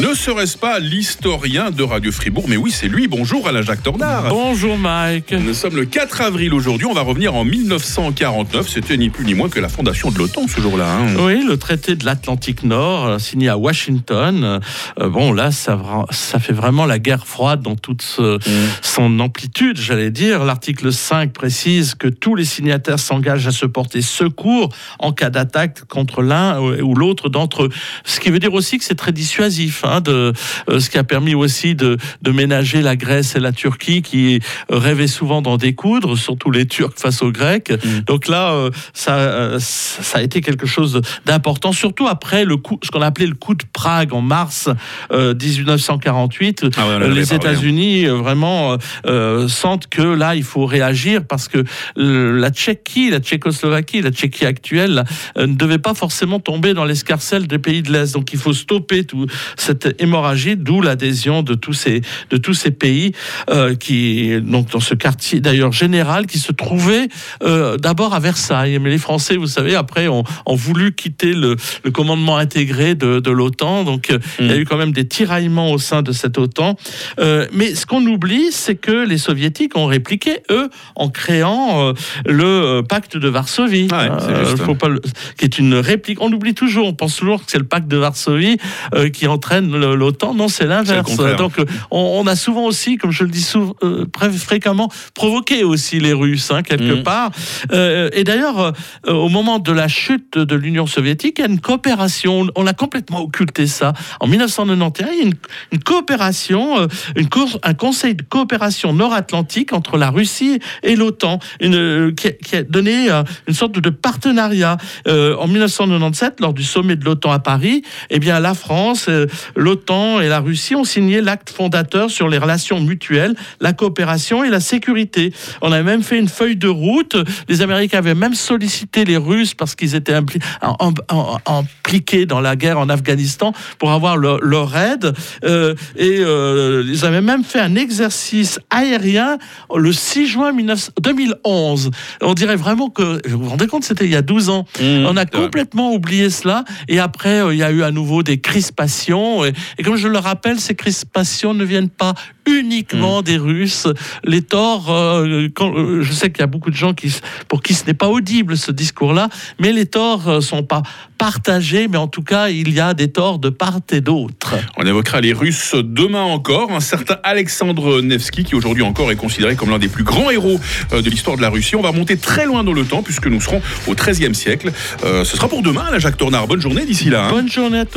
Ne serait-ce pas l'historien de Radio Fribourg? Mais oui, c'est lui. Bonjour Alain-Jacques Tornard. Bonjour Mike. Nous sommes le 4 avril aujourd'hui. On va revenir en 1949. C'était ni plus ni moins que la fondation de l'OTAN ce jour-là. hein. Oui, le traité de l'Atlantique Nord, euh, signé à Washington. Euh, bon, là, ça, fait vraiment la guerre froide dans toute ce- son amplitude, j'allais dire. L'article 5 précise que tous les signataires s'engagent à se porter secours en cas d'attaque contre l'un ou l'autre d'entre eux. Ce qui veut dire aussi que c'est très dissuasif, hein, de, euh, ce qui a permis aussi de, de ménager la Grèce et la Turquie qui rêvaient souvent d'en découdre, surtout les Turcs face aux Grecs. Donc là, euh, ça, euh, ça a été quelque chose d'important, surtout après le coup, ce qu'on appelait le coup de Prague en mars euh, 1948. Ah ouais, Euh, les hein. États-Unis euh, vraiment euh, euh, sentent que là, il faut réagir parce que euh, la Tchéquie, la Tchécoslovaquie, la Tchéquie actuelle euh, ne devait pas forcément tomber dans l'escarcelle des pays de l'Est. Donc il faut stopper tout cette hémorragie, d'où l'adhésion de tous ces de tous ces pays euh, qui donc dans ce quartier d'ailleurs général qui se trouvait euh, d'abord à Versailles. Mais les Français, vous savez, après ont, ont voulu quitter le, le commandement intégré de, de l'OTAN. Donc euh, il y a eu quand même des tiraillements au sein de cette OTAN. Euh, mais ce qu'on oublie, c'est que les soviétiques ont répliqué, eux, en créant le pacte de Varsovie. Ouais, c'est juste. faut pas le- qui est une réplique. On oublie toujours, on pense toujours que c'est le pacte de Varsovie qui entraîne l'OTAN. Non, c'est l'inverse. Donc euh, on, on a souvent aussi, comme je le dis souvent, euh, fréquemment, provoqué aussi les Russes, hein, quelque Mhm. part. Euh, et d'ailleurs, euh, au moment de la chute de l'Union soviétique, il y a une coopération. On a complètement occulté ça. En 1991, il y a une, une coopération, une co- un conseil de coopération nord-atlantique entre la Russie et l'OTAN, qui, a, qui a donné une sorte de partenariat. En 1997, lors du sommet de l'OTAN à Paris, eh bien, la France, l'OTAN et la Russie ont signé l'acte fondateur sur les relations mutuelles, la coopération et la sécurité. On a même fait une feuille de route. Les Américains avaient même sollicité les Russes parce qu'ils étaient impli- en- en- en- impliqués dans la guerre en Afghanistan pour avoir leur, leur aide. Euh, et euh, ils avaient même fait un exercice aérien le 6 juin 19 2011. On dirait vraiment que, vous vous rendez compte, c'était il y a 12 ans. Mmh. On a complètement oublié cela. Et après, euh, il y a eu à nouveau des crispations. Et, et comme je le rappelle, ces crispations ne viennent pas Mmh. uniquement des Russes. Les torts, euh, quand- euh, je sais qu'il y a beaucoup de gens qui, pour qui ce n'est pas audible ce discours-là, mais les torts ne sont pas partagés. Mais en tout cas, il y a des torts de part et d'autre. On évoquera les Russes demain encore. Un certain Alexandre Nevsky, qui aujourd'hui encore est considéré comme l'un des plus grands héros euh, de l'histoire de la Russie. On va remonter très loin dans le temps, puisque nous serons au XIIIe siècle. Euh, ce sera pour demain, Alain Jacques Tornard. Bonne journée d'ici là. hein. Bonne journée à tous.